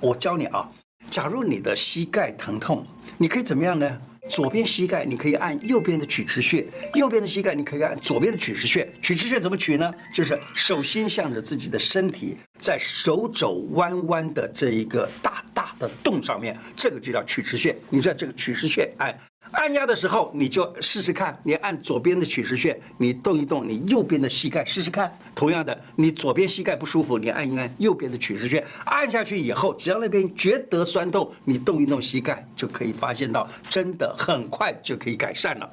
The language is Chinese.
我教你啊，假如你的膝盖疼痛，你可以怎么样呢？左边膝盖你可以按右边的曲池穴，右边的膝盖你可以按左边的曲池穴。曲池穴怎么取呢？就是手心向着自己的身体，在手肘弯弯的这一个大大的洞上面，这个就叫曲池穴。你在这个曲池穴按。按压的时候，你就试试看，你按左边的曲池穴，你动一动你右边的膝盖试试看。同样的，你左边膝盖不舒服，你按一按右边的曲池穴，按下去以后，只要那边觉得酸痛，你动一动膝盖，就可以发现到真的很快就可以改善了。